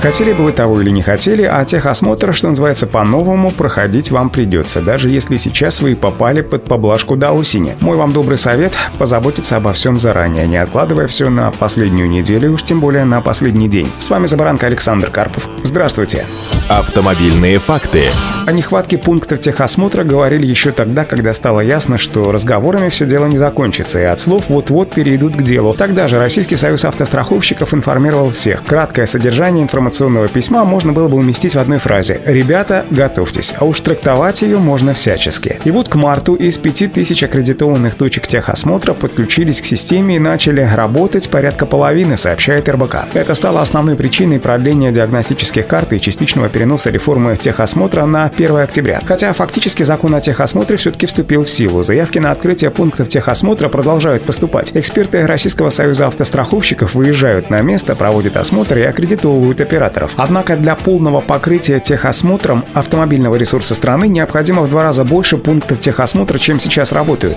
Хотели бы вы того или не хотели, а техосмотр, что называется, по-новому проходить вам придется, даже если сейчас вы попали под поблажку до осени. Мой вам добрый совет – позаботиться обо всем заранее, не откладывая все на последнюю неделю, уж тем более на последний день. С вами Забаранка Александр Карпов. Здравствуйте. Автомобильные факты. О нехватке пунктов техосмотра говорили еще тогда, когда стало ясно, что разговорами все дело не закончится, и от слов вот-вот перейдут к делу. Тогда же Российский союз автостраховщиков информировал всех. Краткое содержание информации информационного письма можно было бы уместить в одной фразе «Ребята, готовьтесь», а уж трактовать ее можно всячески. И вот к марту из 5000 аккредитованных точек техосмотра подключились к системе и начали работать порядка половины, сообщает РБК. Это стало основной причиной продления диагностических карт и частичного переноса реформы техосмотра на 1 октября. Хотя фактически закон о техосмотре все-таки вступил в силу. Заявки на открытие пунктов техосмотра продолжают поступать. Эксперты Российского союза автостраховщиков выезжают на место, проводят осмотр и аккредитовывают операторов операторов. Однако для полного покрытия техосмотром автомобильного ресурса страны необходимо в два раза больше пунктов техосмотра, чем сейчас работают.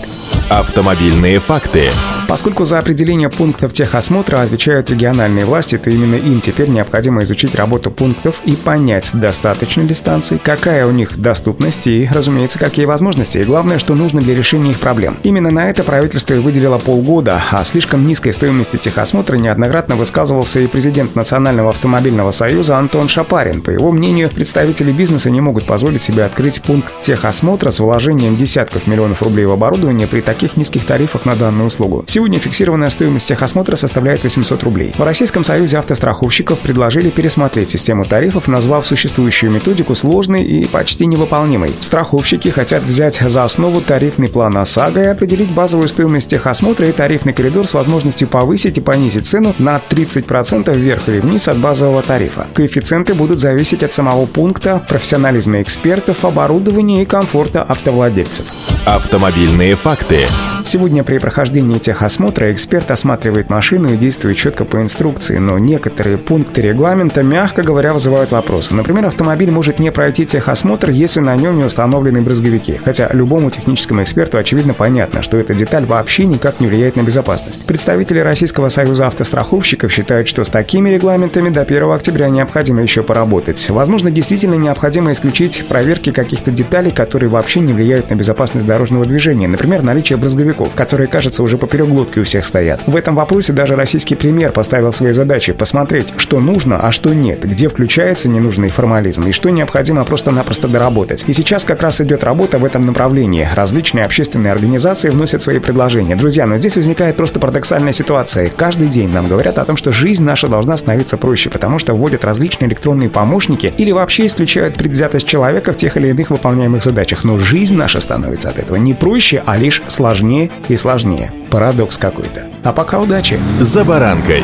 Автомобильные факты. Поскольку за определение пунктов техосмотра отвечают региональные власти, то именно им теперь необходимо изучить работу пунктов и понять, достаточно ли станций, какая у них доступность и, разумеется, какие возможности, и главное, что нужно для решения их проблем. Именно на это правительство и выделило полгода, а слишком низкой стоимости техосмотра неоднократно высказывался и президент Национального автомобильного Автомобильного союза Антон Шапарин. По его мнению, представители бизнеса не могут позволить себе открыть пункт техосмотра с вложением десятков миллионов рублей в оборудование при таких низких тарифах на данную услугу. Сегодня фиксированная стоимость техосмотра составляет 800 рублей. В Российском союзе автостраховщиков предложили пересмотреть систему тарифов, назвав существующую методику сложной и почти невыполнимой. Страховщики хотят взять за основу тарифный план ОСАГО и определить базовую стоимость техосмотра и тарифный коридор с возможностью повысить и понизить цену на 30% вверх или вниз от базового тарифа тарифа. Коэффициенты будут зависеть от самого пункта, профессионализма экспертов, оборудования и комфорта автовладельцев. Автомобильные факты. Сегодня при прохождении техосмотра эксперт осматривает машину и действует четко по инструкции, но некоторые пункты регламента, мягко говоря, вызывают вопросы. Например, автомобиль может не пройти техосмотр, если на нем не установлены брызговики. Хотя любому техническому эксперту очевидно понятно, что эта деталь вообще никак не влияет на безопасность. Представители Российского союза автостраховщиков считают, что с такими регламентами до 1 октября необходимо еще поработать. Возможно, действительно необходимо исключить проверки каких-то деталей, которые вообще не влияют на безопасность дорожного движения. Например, наличие брызговиков которые, кажется, уже поперек глотки у всех стоят. В этом вопросе даже российский премьер поставил свои задачи посмотреть, что нужно, а что нет, где включается ненужный формализм и что необходимо просто-напросто доработать. И сейчас как раз идет работа в этом направлении. Различные общественные организации вносят свои предложения. Друзья, но здесь возникает просто парадоксальная ситуация. Каждый день нам говорят о том, что жизнь наша должна становиться проще, потому что вводят различные электронные помощники или вообще исключают предвзятость человека в тех или иных выполняемых задачах. Но жизнь наша становится от этого не проще, а лишь сложнее и сложнее. Парадокс какой-то. А пока удачи! За баранкой!